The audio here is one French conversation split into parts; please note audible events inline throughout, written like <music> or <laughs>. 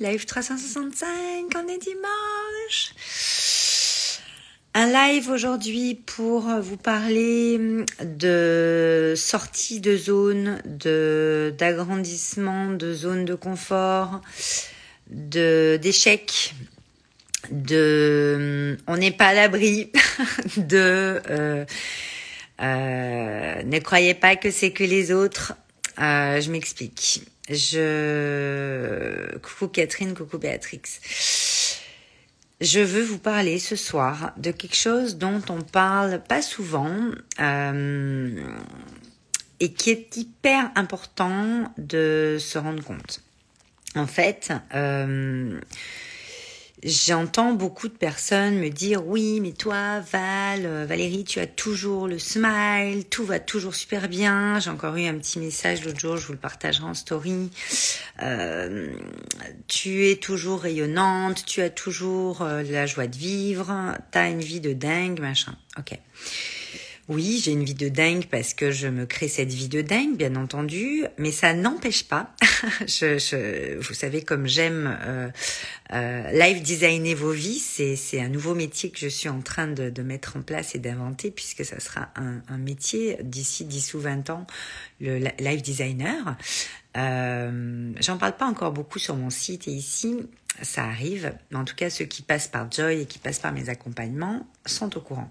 live 365, on est dimanche. Un live aujourd'hui pour vous parler de sortie de zone, d'agrandissement, de zone de confort, de d'échecs, de on n'est pas à l'abri, <laughs> de euh, euh, ne croyez pas que c'est que les autres. Euh, je m'explique. Je coucou Catherine, coucou Béatrix. Je veux vous parler ce soir de quelque chose dont on parle pas souvent euh, et qui est hyper important de se rendre compte. En fait, euh, J'entends beaucoup de personnes me dire oui, mais toi, Val, euh, Valérie, tu as toujours le smile, tout va toujours super bien. J'ai encore eu un petit message l'autre jour, je vous le partagerai en story. Euh, tu es toujours rayonnante, tu as toujours euh, la joie de vivre, t'as une vie de dingue, machin. Ok. Oui, j'ai une vie de dingue parce que je me crée cette vie de dingue, bien entendu, mais ça n'empêche pas. <laughs> je, vous savez, comme j'aime euh, euh, live designer vos vies, c'est, un nouveau métier que je suis en train de, mettre en place et d'inventer, puisque ça sera un, un métier d'ici 10 ou 20 ans, le live designer. Euh, j'en parle pas encore beaucoup sur mon site et ici, ça arrive. Mais en tout cas, ceux qui passent par Joy et qui passent par mes accompagnements sont au courant.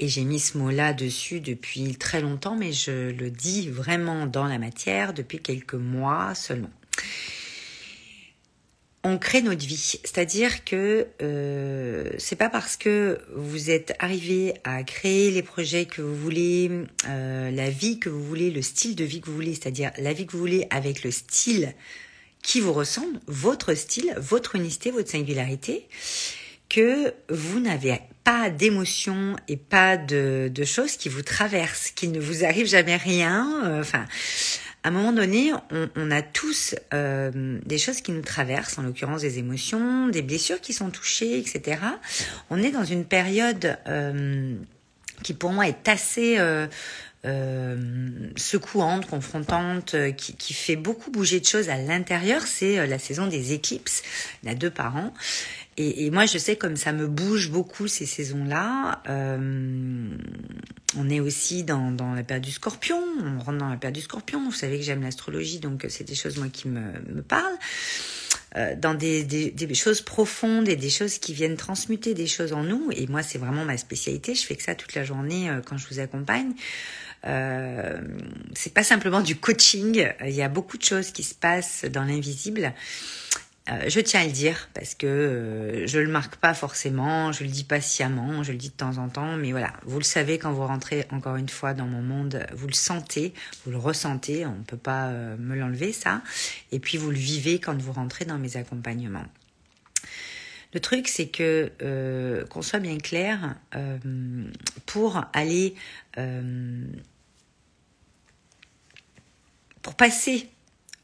Et j'ai mis ce mot-là dessus depuis très longtemps, mais je le dis vraiment dans la matière depuis quelques mois seulement. On crée notre vie, c'est-à-dire que euh, c'est pas parce que vous êtes arrivé à créer les projets que vous voulez, euh, la vie que vous voulez, le style de vie que vous voulez, c'est-à-dire la vie que vous voulez avec le style qui vous ressemble, votre style, votre unicité, votre singularité, que vous n'avez pas d'émotions et pas de, choses qui vous traversent, qu'il ne vous arrive jamais rien. Euh, enfin, à un moment donné, on, a tous euh, des choses qui nous traversent, en l'occurrence des émotions, des blessures qui sont touchées, etc. On est dans une période euh, qui pour moi est assez secouante, confrontante, qui, qui, fait beaucoup bouger de choses à l'intérieur, c'est la saison des éclipses, il y a deux par an. Et, et, moi, je sais comme ça me bouge beaucoup ces saisons-là. Euh, on est aussi dans, dans, la période du scorpion. On rentre dans la période du scorpion. Vous savez que j'aime l'astrologie, donc c'est des choses moi qui me, me parlent. Euh, dans des, des, des, choses profondes et des choses qui viennent transmuter des choses en nous. Et moi, c'est vraiment ma spécialité. Je fais que ça toute la journée euh, quand je vous accompagne. Euh, c'est pas simplement du coaching. Il y a beaucoup de choses qui se passent dans l'invisible. Euh, je tiens à le dire parce que euh, je le marque pas forcément, je le dis pas sciemment, je le dis de temps en temps, mais voilà, vous le savez quand vous rentrez encore une fois dans mon monde, vous le sentez, vous le ressentez, on ne peut pas euh, me l'enlever ça, et puis vous le vivez quand vous rentrez dans mes accompagnements. Le truc, c'est que euh, qu'on soit bien clair, pour aller pour passer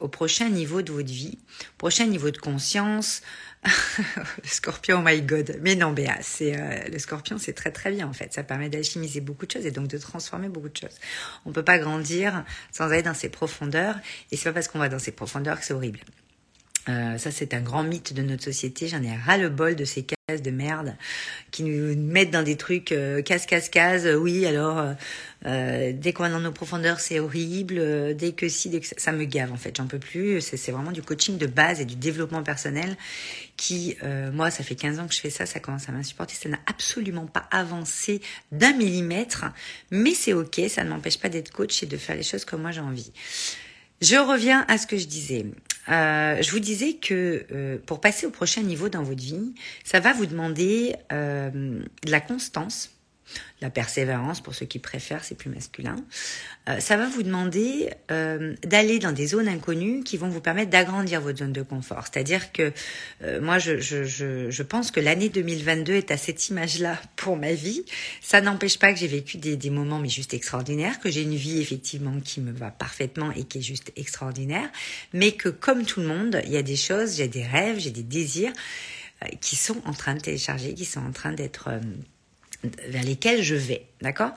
au prochain niveau de votre vie, prochain niveau de conscience. <laughs> le scorpion, oh my god. Mais non, Béa, c'est euh, le scorpion, c'est très très bien en fait. Ça permet d'alchimiser beaucoup de choses et donc de transformer beaucoup de choses. On peut pas grandir sans aller dans ses profondeurs et c'est pas parce qu'on va dans ses profondeurs que c'est horrible. Euh, ça, c'est un grand mythe de notre société. J'en ai ras le bol de ces cases de merde qui nous mettent dans des trucs euh, casse, casse, casse. Oui, alors euh, euh dès qu'on va dans nos profondeurs, c'est horrible. Euh, dès que si, ça, ça me gave en fait. J'en peux plus. C'est vraiment du coaching de base et du développement personnel qui, moi, ça fait 15 ans que je fais ça. Ça commence à m'insupporter. Ça n'a absolument pas avancé d'un millimètre, mais c'est ok. Ça ne m'empêche pas d'être coach et de faire les choses comme moi j'ai envie. Je reviens à ce que je disais. Euh, je vous disais que euh, pour passer au prochain niveau dans votre vie, ça va vous demander euh, de la constance, la persévérance pour ceux qui préfèrent, c'est plus masculin. Euh, ça va vous demander euh, d'aller dans des zones inconnues qui vont vous permettre d'agrandir votre zone de confort. C'est-à-dire que euh, moi, je, pense que l'année 2022 est à cette image-là pour ma vie. Ça n'empêche pas que j'ai vécu des, des moments mais juste extraordinaires, que j'ai une vie effectivement qui me va parfaitement et qui est juste extraordinaire, mais que comme tout le monde, il y a des choses, j'ai des rêves, j'ai des désirs qui sont en train de télécharger, qui sont en train d'être vers lesquels je vais, d'accord?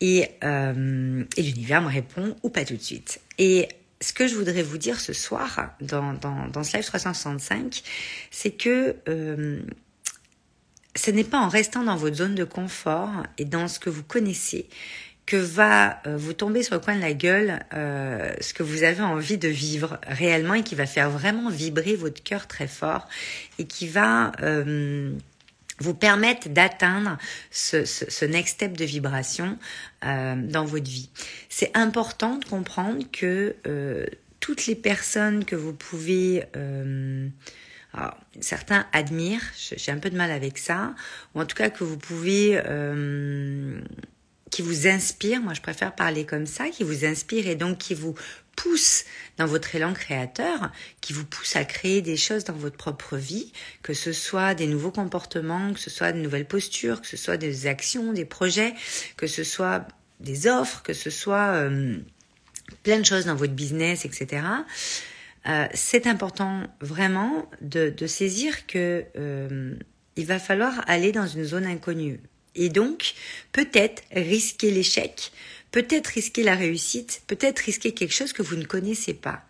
Et, euh, et l'univers me répond ou pas tout de suite. Et ce que je voudrais vous dire ce soir dans, dans, dans ce live 365, c'est que euh, ce n'est pas en restant dans votre zone de confort et dans ce que vous connaissez que va euh, vous tomber sur le coin de la gueule euh, ce que vous avez envie de vivre réellement et qui va faire vraiment vibrer votre cœur très fort et qui va vous permettre d'atteindre ce, ce, ce, next step de vibration euh, dans votre vie. C'est important de comprendre que euh, toutes les personnes que vous pouvez... Euh, alors, certains admirent, j'ai un peu de mal avec ça, ou en tout cas que vous pouvez qui vous inspire, moi je préfère parler comme ça, qui vous inspire et donc qui vous pousse dans votre élan créateur, qui vous pousse à créer des choses dans votre propre vie, que ce soit des nouveaux comportements, que ce soit de nouvelles postures, que ce soit des actions, des projets, que ce soit des offres, que ce soit euh, plein de choses dans votre business, etc. Euh, c'est important vraiment de, saisir que euh, il va falloir aller dans une zone inconnue. Et donc, peut-être risquer l'échec, peut-être risquer la réussite, peut-être risquer quelque chose que vous ne connaissez pas.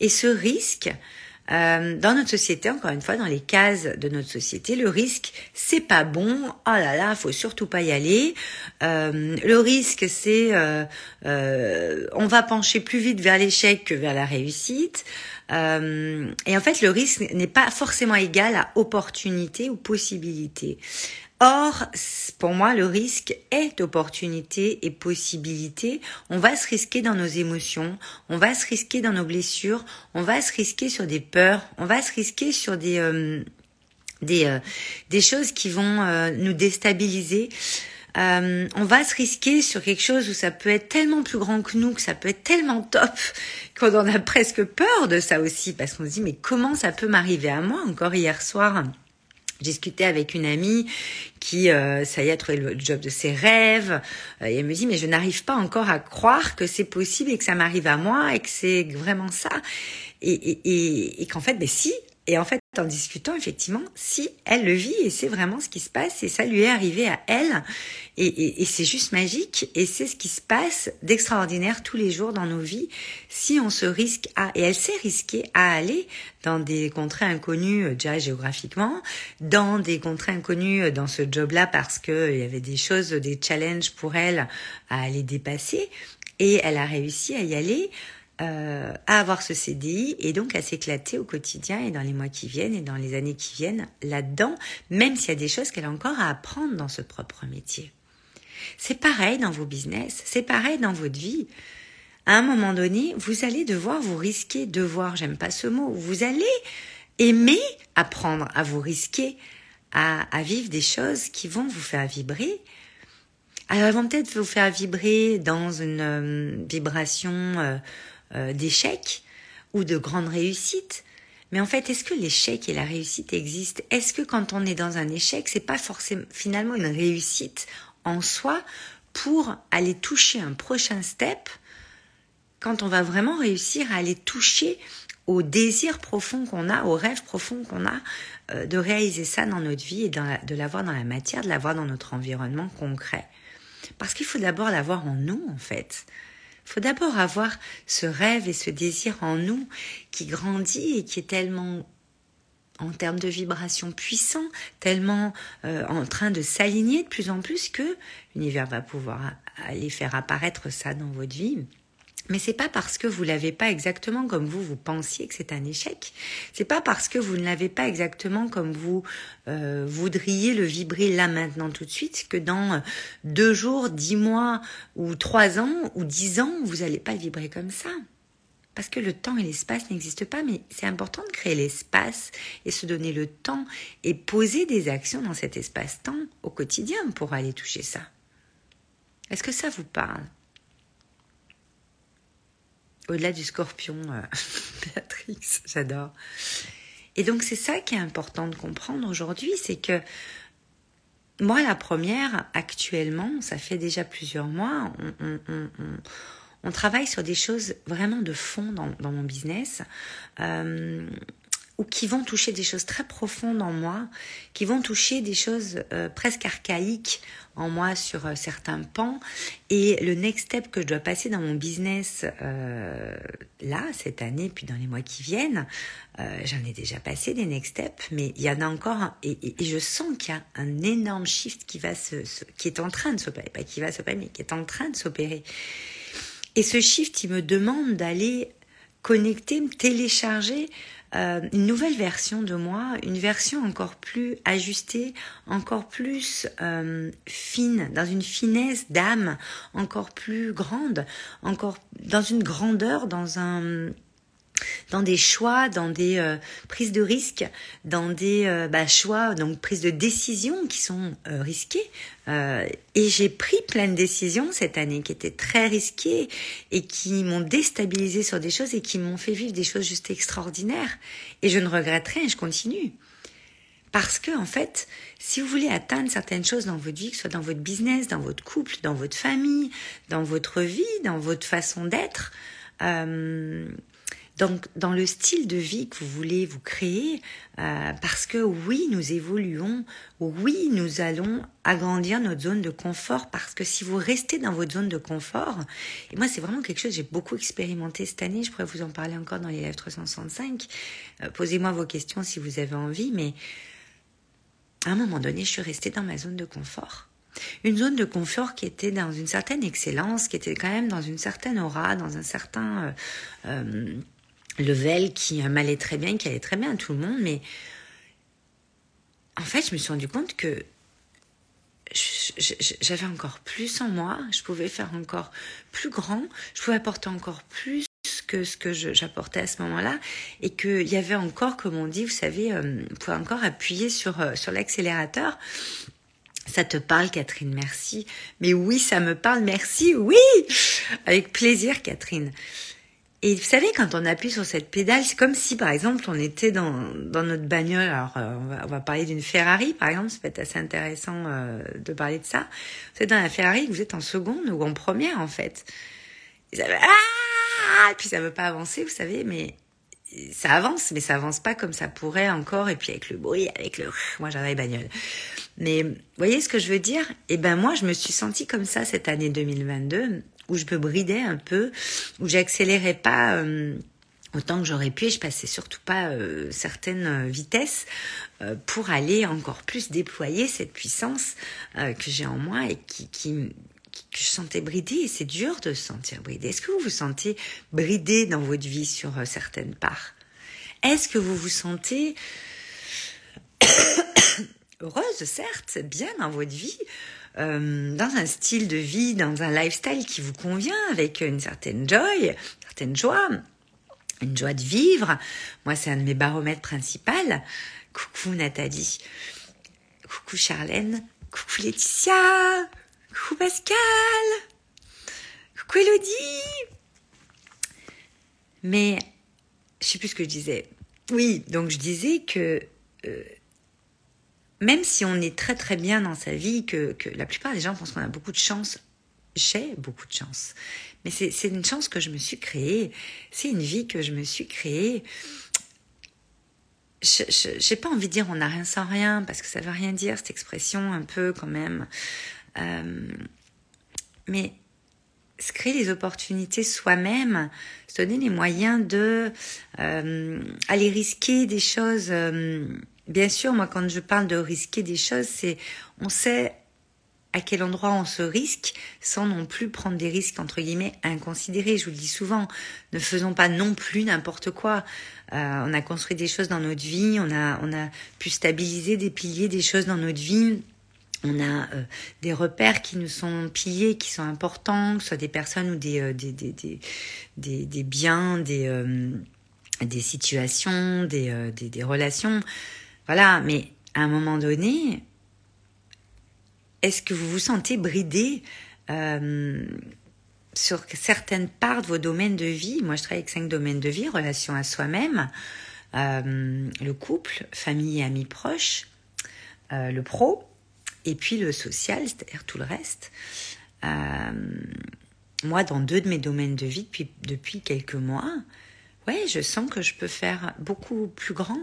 Et ce risque, euh, dans notre société, encore une fois, dans les cases de notre société, le risque, c'est pas bon. Oh là là, faut surtout pas y aller. Euh, le risque, c'est euh, euh on va pencher plus vite vers l'échec que vers la réussite. Euh, et en fait, le risque n'est pas forcément égal à opportunité ou possibilité. Or, pour moi, le risque est opportunité et possibilité. On va se risquer dans nos émotions, on va se risquer dans nos blessures, on va se risquer sur des peurs, on va se risquer sur des euh, des, euh, des choses qui vont euh, nous déstabiliser. On va se risquer sur quelque chose où ça peut être tellement plus grand que nous, que ça peut être tellement top, <laughs> qu'on en a presque peur de ça aussi, parce qu'on se dit mais comment ça peut m'arriver à moi Encore hier soir, discutais avec une amie qui, euh, ça y est, a trouvé le job de ses rêves. Euh, et elle me dit, mais je n'arrive pas encore à croire que c'est possible et que ça m'arrive à moi et que c'est vraiment ça. Et, et, et, et qu'en fait, mais si, et en fait, en discutant, effectivement, si elle le vit et c'est vraiment ce qui se passe et ça lui est arrivé à elle et, c'est juste magique et c'est ce qui se passe d'extraordinaire tous les jours dans nos vies si on se risque à, et elle s'est risquée à aller dans des contrées inconnues euh, déjà géographiquement, dans des contrées inconnues euh, dans ce job-là parce que il y avait des choses, des challenges pour elle à aller dépasser et elle a réussi à y aller euh, à avoir ce CDI et donc à s'éclater au quotidien et dans les mois qui viennent et dans les années qui viennent là-dedans, même s'il y a des choses qu'elle a encore à apprendre dans ce propre métier. C'est pareil dans vos business, c'est pareil dans votre vie. À un moment donné, vous allez devoir vous risquer, devoir, j'aime pas ce mot, vous allez aimer apprendre à vous risquer, à, vivre des choses qui vont vous faire vibrer, alors elles vont peut-être vous faire vibrer dans une euh, vibration euh, euh, d'échec ou de grande réussite. Mais en fait, est-ce que l'échec et la réussite existent? Est-ce que quand on est dans un échec, c'est pas forcément finalement une réussite en soi pour aller toucher un prochain step? Quand on va vraiment réussir à aller toucher au désir profond qu'on a, au rêve profond qu'on a euh, de réaliser ça dans notre vie et de l'avoir dans la matière, de l'avoir dans notre environnement concret? Parce qu'il faut d'abord l'avoir en nous, en fait. Faut d'abord avoir ce rêve et ce désir en nous qui grandit et qui est tellement en termes de vibration puissant, tellement euh, en train de s'aligner de plus en plus que l'univers va pouvoir aller faire apparaître ça dans votre vie. Mais c'est pas parce que vous l'avez pas exactement comme vous vous pensiez que c'est un échec. C'est pas parce que vous ne l'avez pas exactement comme vous euh, voudriez le vibrer là maintenant tout de suite que dans euh, deux jours, dix mois ou trois ans ou dix ans vous n'allez pas le vibrer comme ça. Parce que le temps et l'espace n'existent pas, mais c'est important de créer l'espace et se donner le temps et poser des actions dans cet espace-temps au quotidien pour aller toucher ça. Est-ce que ça vous parle? Au-delà du scorpion, euh, <laughs> Béatrix, j'adore. Et donc c'est ça qui est important de comprendre aujourd'hui, c'est que moi la première, actuellement, ça fait déjà plusieurs mois, on, travaille sur des choses vraiment de fond dans, mon business, euh, qui vont toucher des choses très profondes en moi, qui vont toucher des choses euh, presque archaïques en moi sur euh, certains pans. Et le next step que je dois passer dans mon business euh, là, cette année, puis dans les mois qui viennent, j'en ai déjà passé des next steps, mais il y en a encore, et, et, je sens qu'il y a un énorme shift qui va se, qui est en train de s'opérer, pas qui va s'opérer, mais qui est en train de s'opérer. Et ce shift, il me demande d'aller connecter, télécharger euh, une nouvelle version de moi, une version encore plus ajustée, encore plus euh, fine, dans une finesse d'âme encore plus grande, encore dans une grandeur, dans un dans des choix, dans des euh, prises de risques, dans des euh, bah, choix, donc prises de décisions qui sont euh, risquées. et j'ai pris plein de décisions cette année qui étaient très risquées et qui m'ont déstabilisé sur des choses et qui m'ont fait vivre des choses juste extraordinaires. Et je ne regrette rien, je continue. Parce que, en fait, si vous voulez atteindre certaines choses dans votre vie, que ce soit dans votre business, dans votre couple, dans votre famille, dans votre vie, dans votre façon d'être, donc, dans le style de vie que vous voulez vous créer, euh, parce que oui, nous évoluons, oui, nous allons agrandir notre zone de confort, parce que si vous restez dans votre zone de confort, et moi c'est vraiment quelque chose que j'ai beaucoup expérimenté cette année, je pourrais vous en parler encore dans les Live 365, euh, posez-moi vos questions si vous avez envie, mais à un moment donné, je suis restée dans ma zone de confort. Une zone de confort qui était dans une certaine excellence, qui était quand même dans une certaine aura, dans un certain... Euh, level qui m'allait très bien, qui allait très bien à tout le monde, mais en fait, je me suis rendu compte que j'avais encore plus en moi, je pouvais faire encore plus grand, je pouvais apporter encore plus que ce que j'apportais à ce moment-là, et qu'il y avait encore, comme on dit, vous savez, euh, on encore appuyer sur, euh, sur l'accélérateur. Ça te parle, Catherine, merci. Mais oui, ça me parle, merci, oui Avec plaisir, Catherine. Et vous savez, quand on appuie sur cette pédale, c'est comme si, par exemple, on était dans, dans notre bagnole. Alors, euh, on, va, on, va, parler d'une Ferrari, par exemple. Ça peut être assez intéressant euh, de parler de ça. Vous êtes dans la Ferrari, vous êtes en seconde ou en première, en fait. Et ça ah puis ça veut pas avancer, vous savez, mais ça avance, mais ça avance pas comme ça pourrait encore. Et puis avec le bruit, avec le, moi j'avais bagnole. Mais vous voyez ce que je veux dire? Eh ben moi, je me suis sentie comme ça cette année 2022 où je me bridais un peu, où j'accélérais pas euh, autant que j'aurais pu et je passais surtout pas euh, certaines vitesses euh, pour aller encore plus déployer cette puissance que j'ai en moi et qui, que je sentais bridée et c'est dur de se sentir bridé. Est-ce que vous vous sentez bridé dans votre vie sur certaines parts? Est-ce que vous vous sentez <coughs> heureuse, certes, bien dans votre vie, euh, dans un style de vie, dans un lifestyle qui vous convient, avec une certaine joy, une certaine joie, une joie de vivre. Moi, c'est un de mes baromètres principaux. Coucou Nathalie, coucou Charlène, coucou Laetitia, coucou Pascal, coucou Elodie. Mais je sais plus ce que je disais. Oui, donc je disais que euh, même si on est très très bien dans sa vie, que, la plupart des gens pensent qu'on a beaucoup de chance, j'ai beaucoup de chance. Mais c'est une chance que je me suis créée, c'est une vie que je me suis créée. Je n'ai pas envie de dire on n'a rien sans rien, parce que ça veut rien dire, cette expression un peu quand même. Euh, mais se créer les opportunités soi-même, se donner les moyens de euh, aller risquer des choses. Euh, bien sûr, moi, quand je parle de risquer des choses, c'est on sait à quel endroit on se risque sans non plus prendre des risques entre guillemets inconsidérés. Je vous le dis souvent, ne faisons pas non plus n'importe quoi. Euh, on a construit des choses dans notre vie, on a on a pu stabiliser des piliers, des choses dans notre vie. On a euh, des repères qui nous sont pillés, qui sont importants, que ce soit des personnes ou des, euh, des, des, des, des, biens, des, des situations, des, des, des relations. Voilà, mais à un moment donné, est-ce que vous vous sentez bridé euh, sur certaines parts de vos domaines de vie? Moi, je travaille avec cinq domaines de vie relation à soi-même, euh, le couple, famille et amis proches, euh, le pro, et puis le social, c'est-à-dire tout le reste. moi, dans deux de mes domaines de vie depuis, depuis quelques mois, ouais, je sens que je peux faire beaucoup plus grand.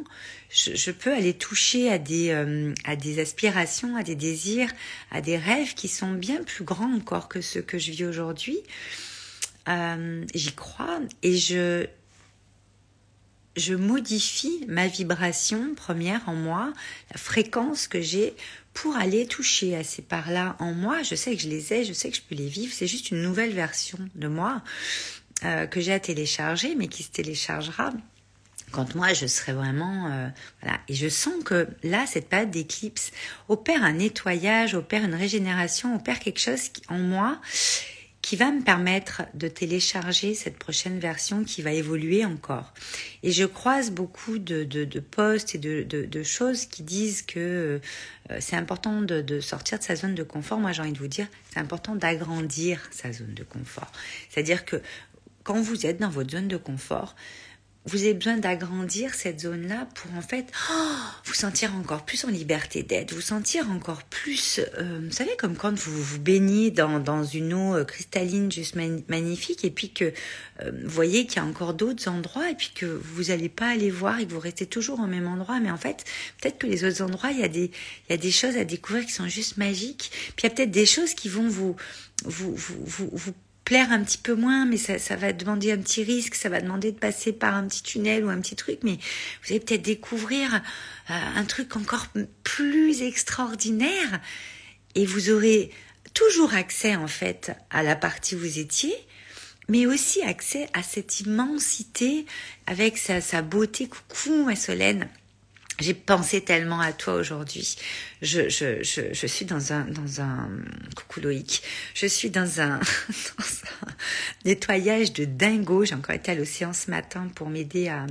Je, peux aller toucher à des, euh, à des aspirations, à des désirs, à des rêves qui sont bien plus grands encore que ceux que je vis aujourd'hui. Euh, j'y crois et je, je modifie ma vibration première en moi, la fréquence que j'ai pour aller toucher à ces parts-là en moi. Je sais que je les ai, je sais que je peux les vivre. C'est juste une nouvelle version de moi euh, que j'ai à télécharger, mais qui se téléchargera quand moi je serai vraiment euh, voilà et je sens que là cette période d'éclipse opère un nettoyage opère une régénération opère quelque chose en moi qui va me permettre de télécharger cette prochaine version qui va évoluer encore. Et je croise beaucoup de, de, posts et de, choses qui disent que euh, c'est important de, sortir de sa zone de confort. Moi, j'ai envie de vous dire, c'est important d'agrandir sa zone de confort. C'est-à-dire que quand vous êtes dans votre zone de confort, vous avez besoin d'agrandir cette zone-là pour en fait oh, vous sentir encore plus en liberté d'être, vous sentir encore plus, euh, vous savez, comme quand vous vous baignez dans, dans une eau euh, cristalline juste magnifique et puis que euh, vous voyez qu'il y a encore d'autres endroits et puis que vous n'allez pas aller voir et que vous restez toujours au même endroit, mais en fait, peut-être que les autres endroits, il y, a des, il y a des choses à découvrir qui sont juste magiques, puis il y a peut-être des choses qui vont vous, vous, vous, vous, vous plaire un petit peu moins, mais ça, ça va demander un petit risque, ça va demander de passer par un petit tunnel ou un petit truc, mais vous allez peut-être découvrir euh, un truc encore plus extraordinaire et vous aurez toujours accès en fait à la partie où vous étiez, mais aussi accès à cette immensité avec sa, sa beauté. Coucou ma Solène, j'ai pensé tellement à toi aujourd'hui. Je, suis dans un, dans coucou Loïc, je suis <laughs> dans un, nettoyage de dingo. J'ai encore été à l'océan ce matin pour m'aider à,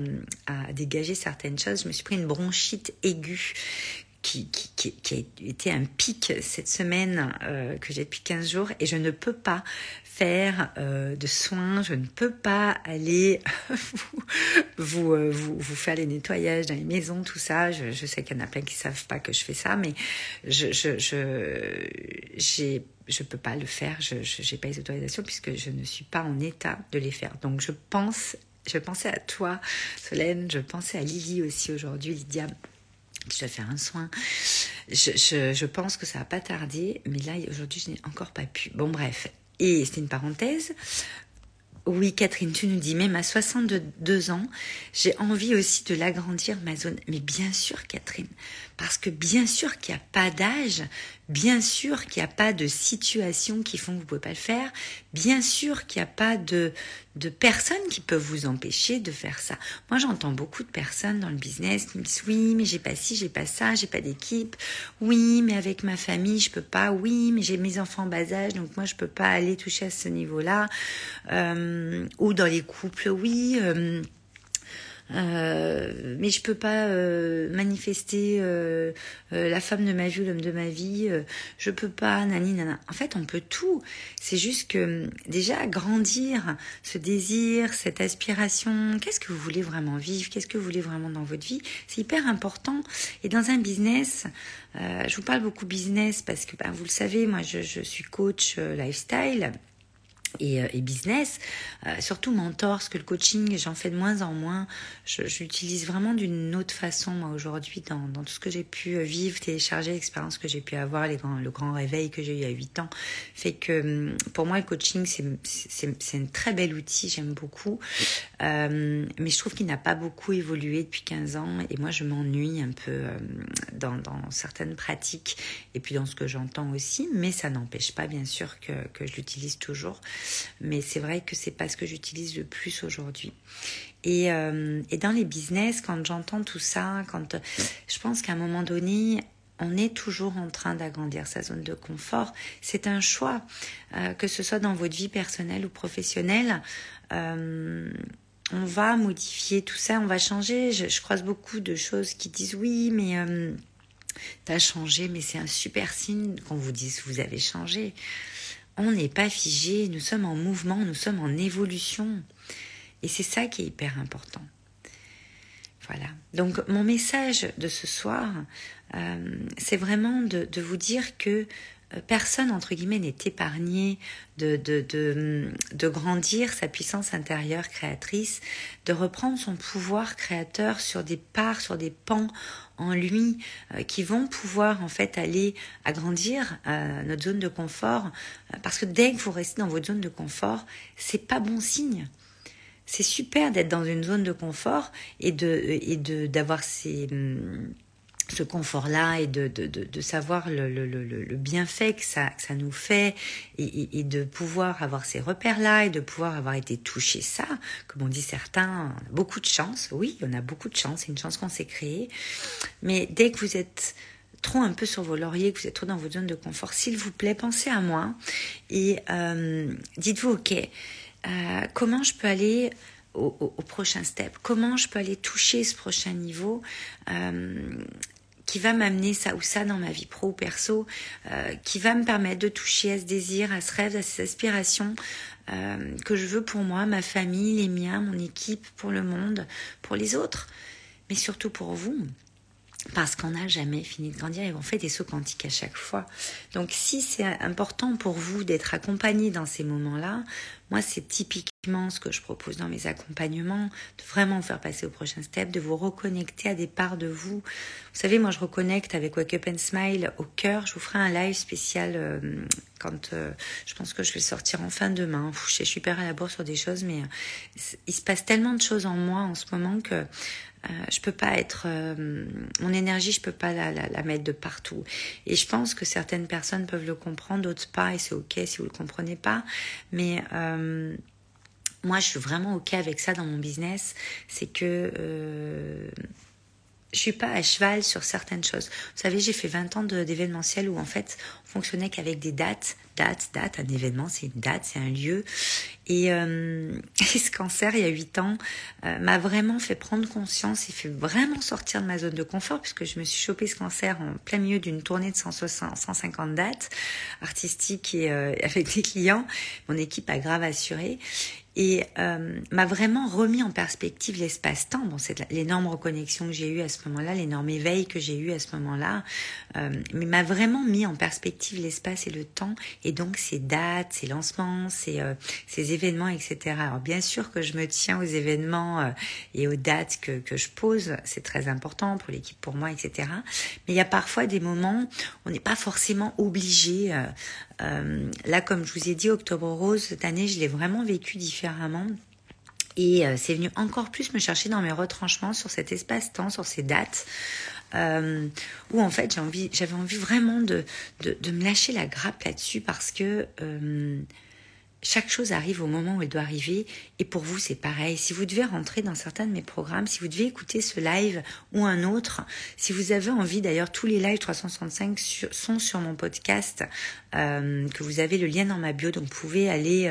dégager certaines choses. Je me suis pris une bronchite aiguë qui, a été un pic cette semaine euh, que j'ai depuis 15 jours et je ne peux pas euh, de soins, je ne peux pas aller <laughs> vous, euh, vous, vous, faire les nettoyages dans les maisons, tout ça. Je, sais qu'il y en a plein qui savent pas que je fais ça, mais je, je, je, je peux pas le faire. Je n'ai pas les autorisations puisque je ne suis pas en état de les faire. Donc je pense, je pensais à toi, Solène, je pensais à Lily aussi aujourd'hui, Lydia je dois faire un soin. Je, je, je, pense que ça va pas tarder, mais là, aujourd'hui, je n'ai encore pas pu. Bon, bref. Et c'est une parenthèse. Oui, Catherine, tu nous dis, même à 62 ans, j'ai envie aussi de l'agrandir, ma zone. Mais bien sûr, Catherine, parce que bien sûr qu'il n'y a pas d'âge, bien sûr qu'il n'y a pas de situation qui font que vous ne pouvez pas le faire, bien sûr qu'il n'y a pas de, de personnes qui peuvent vous empêcher de faire ça. Moi, j'entends beaucoup de personnes dans le business qui me disent, oui, mais j'ai pas ci, j'ai pas ça, j'ai pas d'équipe, oui, mais avec ma famille, je peux pas, oui, mais j'ai mes enfants en bas âge, donc moi, je peux pas aller toucher à ce niveau-là. Euh, ou dans les couples, oui. Euh, euh, mais je peux pas manifester la femme de ma vie ou l'homme de ma vie. je peux pas, nani, nana. En fait, on peut tout. C'est juste que déjà grandir ce désir, cette aspiration. Qu'est-ce que vous voulez vraiment vivre Qu'est-ce que vous voulez vraiment dans votre vie C'est hyper important. Et dans un business, je vous parle beaucoup business parce que, ben, vous le savez, moi, je, je suis coach lifestyle. Euh, et, business, euh, surtout mentor, parce que le coaching, j'en fais de moins en moins. J'utilise vraiment d'une autre façon, moi, aujourd'hui, dans, tout ce que j'ai pu euh, vivre, télécharger, l'expérience que j'ai pu avoir, les grands, le grand réveil que j'ai eu a 8 ans, fait que hum, pour moi, le coaching, c'est un très bel outil, j'aime beaucoup. Mais je trouve qu'il n'a pas beaucoup évolué depuis 15 ans, et moi, je m'ennuie un peu dans, dans, certaines pratiques, et puis dans ce que j'entends aussi, mais ça n'empêche pas, bien sûr, que, que je l'utilise toujours mais c'est vrai que c'est pas ce que j'utilise le plus aujourd'hui. Et, euh, et, dans les business, quand j'entends tout ça, quand je pense qu'à un moment donné, on est toujours en train d'agrandir sa zone de confort. C'est un choix, euh, que ce soit dans votre vie personnelle ou professionnelle. Euh, on va modifier tout ça, on va changer. Je, croise beaucoup de choses qui disent oui, mais euh, t'as changé, mais c'est un super signe qu'on vous dise vous avez changé on n'est pas figé, nous sommes en mouvement, nous sommes en évolution. Et c'est ça qui est hyper important. Voilà. Donc mon message de ce soir, euh, c'est vraiment de, vous dire que euh, personne, entre guillemets, n'est épargné de, de, de, de, grandir sa puissance intérieure créatrice, de reprendre son pouvoir créateur sur des parts, sur des pans en lui euh, qui vont pouvoir en fait aller agrandir euh, notre zone de confort. Parce que dès que vous restez dans votre zone de confort c'est pas bon signe. C'est super d'être dans une zone de confort et de et de d'avoir ces hum, ce confort-là et de, de, de, savoir le, le, le, bienfait que ça, ça nous fait et, de pouvoir avoir ces repères-là et de pouvoir avoir été touché ça, comme on dit certains, on a beaucoup de chance, oui, on a beaucoup de chance, c'est une chance qu'on s'est créée, mais dès que vous êtes trop un peu sur vos lauriers, que vous êtes trop dans votre zone de confort, s'il vous plaît, pensez à moi et euh, dites-vous, ok, euh, comment je peux aller au, au, prochain step? Comment je peux aller toucher ce prochain niveau? Euh, qui va m'amener ça ou ça dans ma vie pro ou perso, euh, qui va me permettre de toucher à ce désir, à ce rêve, à ces aspirations euh, que je veux pour moi, ma famille, les miens, mon équipe, pour le monde, pour les autres, mais surtout pour vous parce qu'on n'a jamais fini de grandir et on fait des sauts quantiques à chaque fois. Donc si c'est important pour vous d'être accompagné dans ces moments-là, moi c'est typiquement ce que je propose dans mes accompagnements, de vraiment vous faire passer au prochain step, de vous reconnecter à des parts de vous. Vous savez, moi je reconnecte avec Wake Up and Smile au cœur. Je vous ferai un live spécial euh, quand euh, je pense que je vais sortir en fin demain. je suis super à la bourre sur des choses, mais euh, il se passe tellement de choses en moi en ce moment que euh, je peux pas être mon énergie je peux pas la, mettre de partout et je pense que certaines personnes peuvent le comprendre d'autres pas et c'est ok si vous le comprenez pas mais moi je suis vraiment ok avec ça dans mon business c'est que euh, je suis pas à cheval sur certaines choses. Vous savez, j'ai fait 20 ans d'événementiel où en fait, on fonctionnait qu'avec des dates, dates, dates. Un événement, c'est une date, c'est un lieu. Et, euh, <laughs> ce cancer, il y a 8 ans, euh, m'a vraiment fait prendre conscience et fait vraiment sortir de ma zone de confort puisque je me suis chopé ce cancer en plein milieu d'une tournée de 160, 150 dates artistiques et euh, <laughs> avec des clients. Mon équipe a grave assuré et euh, m'a vraiment remis en perspective l'espace-temps. Bon, c'est l'énorme reconnexion que j'ai eue à ce moment-là, l'énorme éveil que j'ai eu à ce moment-là, euh, mais m'a vraiment mis en perspective l'espace et le temps, et donc ces dates, ces lancements, ces, euh, ces événements, etc. Alors bien sûr que je me tiens aux événements et aux dates que, que je pose, c'est très important pour l'équipe, pour moi, etc. Mais il y a parfois des moments où on n'est pas forcément obligé là, comme je vous ai dit, Octobre Rose, cette année, je l'ai vraiment vécu différemment. Et euh, c'est venu encore plus me chercher dans mes retranchements sur cet espace-temps, sur ces dates, euh, où en fait j'ai envie, j'avais envie vraiment de, de, me lâcher la grappe là-dessus parce que euh, chaque chose arrive au moment où elle doit arriver et pour vous c'est pareil. Si vous devez rentrer dans certains de mes programmes, si vous devez écouter ce live ou un autre, si vous avez envie d'ailleurs tous les lives 365 sont sur mon podcast euh, que vous avez le lien dans ma bio donc vous pouvez aller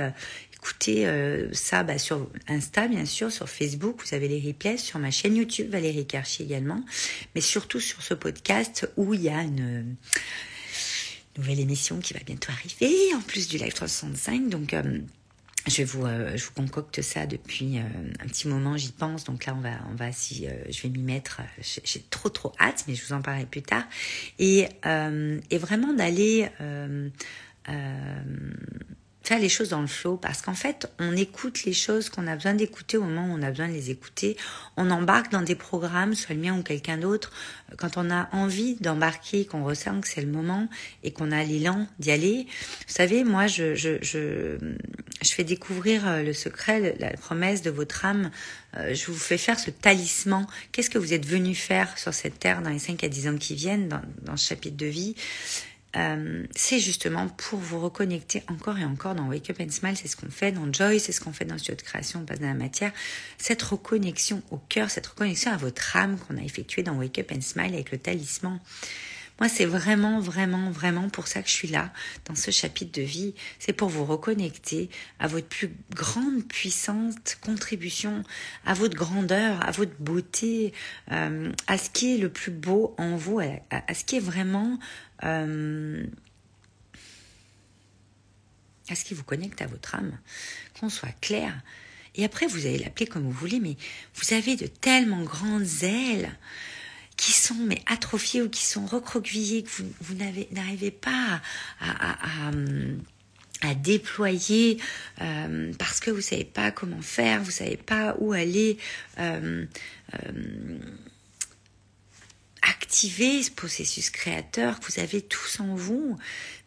écouter euh, ça bah, sur Insta bien sûr, sur Facebook, vous avez les replays, sur ma chaîne YouTube Valérie Karchi également, mais surtout sur ce podcast où il y a une nouvelle émission qui va bientôt arriver, en plus du Live 365. Donc, euh, je, vous, euh, je vous concocte ça depuis euh, un petit moment, j'y pense. Donc là, on va, on va si je vais m'y mettre. J'ai trop, trop hâte, mais je vous en parlerai plus tard. Et, et vraiment d'aller faire les choses dans le flow parce qu'en fait, on écoute les choses qu'on a besoin d'écouter au moment où on a besoin de les écouter. On embarque dans des programmes, soit le mien ou quelqu'un d'autre, quand on a envie d'embarquer, qu'on ressent que c'est le moment et qu'on a l'élan d'y aller. Vous savez, moi, je, fais découvrir euh, le secret, la promesse de votre âme. Euh, je vous fais faire ce talisman. Qu'est-ce que vous êtes venu faire sur cette terre dans les 5 à 10 ans qui viennent, dans, dans ce chapitre de vie? Euh, c'est justement pour vous reconnecter encore et encore dans Wake Up and Smile, c'est ce qu'on fait dans Joy, c'est ce qu'on fait dans Studio de création, on passe dans la matière, cette reconnexion au cœur, cette reconnexion à votre âme qu'on a effectuée dans Wake Up and Smile avec le talisman. Moi, c'est vraiment, vraiment, vraiment pour ça que je suis là, dans ce chapitre de vie. C'est pour vous reconnecter à votre plus grande puissante contribution, à votre grandeur, à votre beauté, euh, à ce qui est le plus beau en vous, à, ce qui est vraiment... Euh, à ce qui vous connecte à votre âme, qu'on soit clair. Et après, vous allez l'appeler comme vous voulez, mais vous avez de tellement grandes ailes qui sont mais atrophiés ou qui sont recroquevillés, que vous, n'arrivez pas à, déployer euh, parce que vous savez pas comment faire, vous savez pas où aller. Euh, euh, activer ce processus créateur que vous avez tous en vous.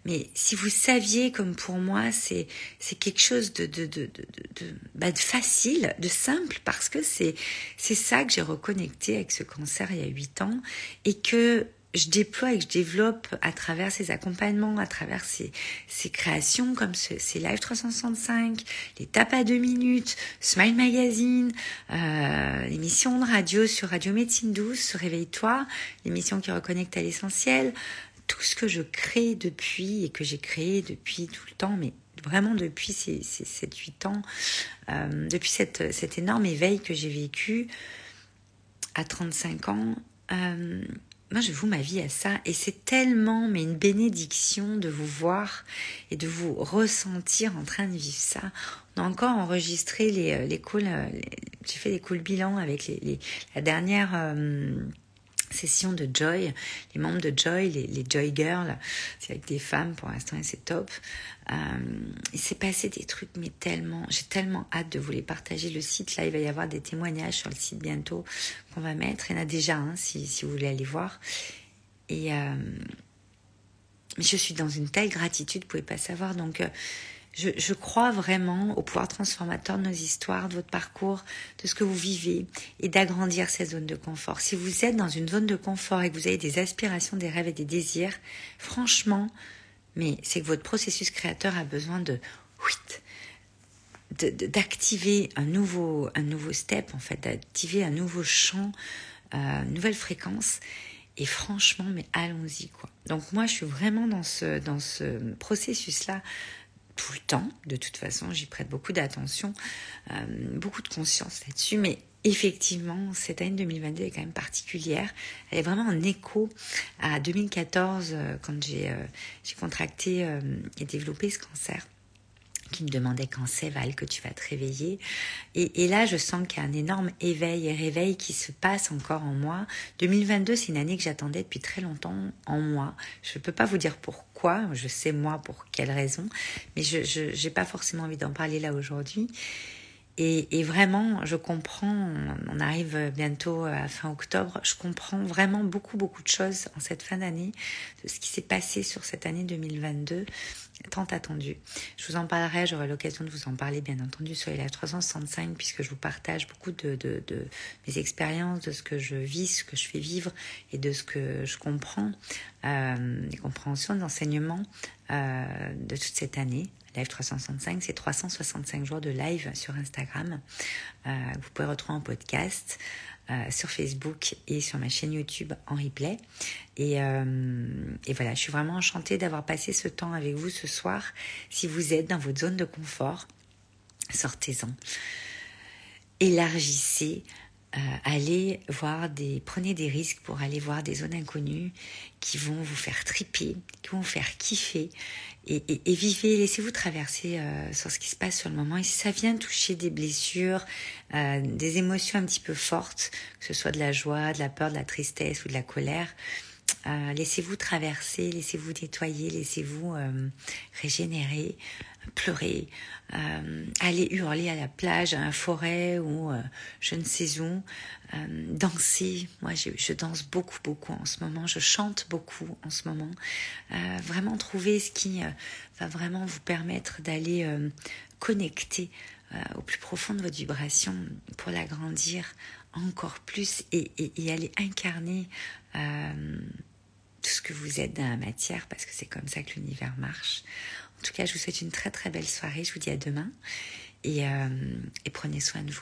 Mais si vous saviez, comme pour moi, c'est c'est quelque chose de de de de, bah, facile, de simple, parce que c'est c'est ça que j'ai reconnecté avec ce cancer il y a huit ans et que je déploie et que je développe à travers ces accompagnements, à travers ces, ces créations comme ce, ces Live 365, les tapes à deux minutes, Smile Magazine, euh, l'émission de radio sur Radio Médecine Douce, Réveille-toi, l'émission qui reconnecte à l'essentiel, tout ce que je crée depuis et que j'ai créé depuis tout le temps, mais vraiment depuis ces, ces 7-8 ans, euh, depuis cette, cet énorme éveil que j'ai vécu à 35 ans, euh, moi je vous ma vie à ça et c'est tellement mais une bénédiction de vous voir et de vous ressentir en train de vivre ça. On a encore enregistré les, euh, les calls, euh, j'ai fait des calls bilan avec les, la dernière euh, session de Joy, les membres de Joy, les, les Joy Girls, c'est avec des femmes pour l'instant et c'est top. Euh, il s'est passé des trucs, mais tellement, j'ai tellement hâte de vous les partager. Le site, là, il va y avoir des témoignages sur le site bientôt qu'on va mettre. Il y en a déjà un, si, si vous voulez aller voir. Et euh, je suis dans une telle gratitude, vous pouvez pas savoir. Donc, euh, je, crois vraiment au pouvoir transformateur de nos histoires, de votre parcours, de ce que vous vivez et d'agrandir ces zones de confort. Si vous êtes dans une zone de confort et que vous avez des aspirations, des rêves et des désirs, franchement, mais c'est que votre processus créateur a besoin de d'activer un nouveau un nouveau step en fait d'activer un nouveau champ euh, nouvelle fréquence et franchement mais allons-y quoi donc moi je suis vraiment dans ce dans ce processus là tout le temps. De toute façon, j'y prête beaucoup d'attention, euh, beaucoup de conscience là-dessus. Mais effectivement, cette année 2022 est quand même particulière. Elle est vraiment en écho à 2014, euh, quand j'ai euh, contracté et développé ce cancer qui me demandait quand c'est Val que tu vas te réveiller. Et, là, je sens qu'il y a un énorme éveil et réveil qui se passe encore en moi. 2022, c'est une année que j'attendais depuis très longtemps en moi. Je ne peux pas vous dire pourquoi, je sais moi pour quelle raison, mais je n'ai pas forcément envie d'en parler là aujourd'hui. Et, vraiment, je comprends, on arrive bientôt à fin octobre, je comprends vraiment beaucoup, beaucoup de choses en cette fin d'année, de ce qui s'est passé sur cette année 2022, tant attendue. Je vous en parlerai, j'aurai l'occasion de vous en parler bien entendu sur live 365, puisque je vous partage beaucoup de, mes expériences, de ce que je vis, ce que je fais vivre et de ce que je comprends, euh, les compréhensions d'enseignement euh, de toute cette année Live 365, c'est 365 jours de live sur Instagram. Euh, vous pouvez retrouver en podcast euh, sur Facebook et sur ma chaîne YouTube en replay. Euh, et voilà, je suis vraiment enchantée d'avoir passé ce temps avec vous ce soir. Si vous êtes dans votre zone de confort, sortez-en. Élargissez euh, allez voir des, prenez des risques pour aller voir des zones inconnues qui vont vous faire triper, qui vont vous faire kiffer et, et, vivez, laissez-vous traverser euh, sur ce qui se passe sur le moment. Et si ça vient toucher des blessures, euh, des émotions un petit peu fortes, que ce soit de la joie, de la peur, de la tristesse ou de la colère, euh, laissez-vous traverser, laissez-vous nettoyer, laissez-vous euh, régénérer, pleurer, euh, aller hurler à la plage, à la forêt ou je ne sais où, danser. Moi, je, danse beaucoup, beaucoup en ce moment. Je chante beaucoup en ce moment. vraiment trouver ce qui va vraiment vous permettre d'aller connecter au plus profond de votre vibration pour l'agrandir encore plus et aller incarner tout ce que vous êtes dans la matière parce que c'est comme ça que l'univers marche. En tout cas, je vous souhaite une très très belle soirée. Je vous dis à demain et, euh, et prenez soin de vous.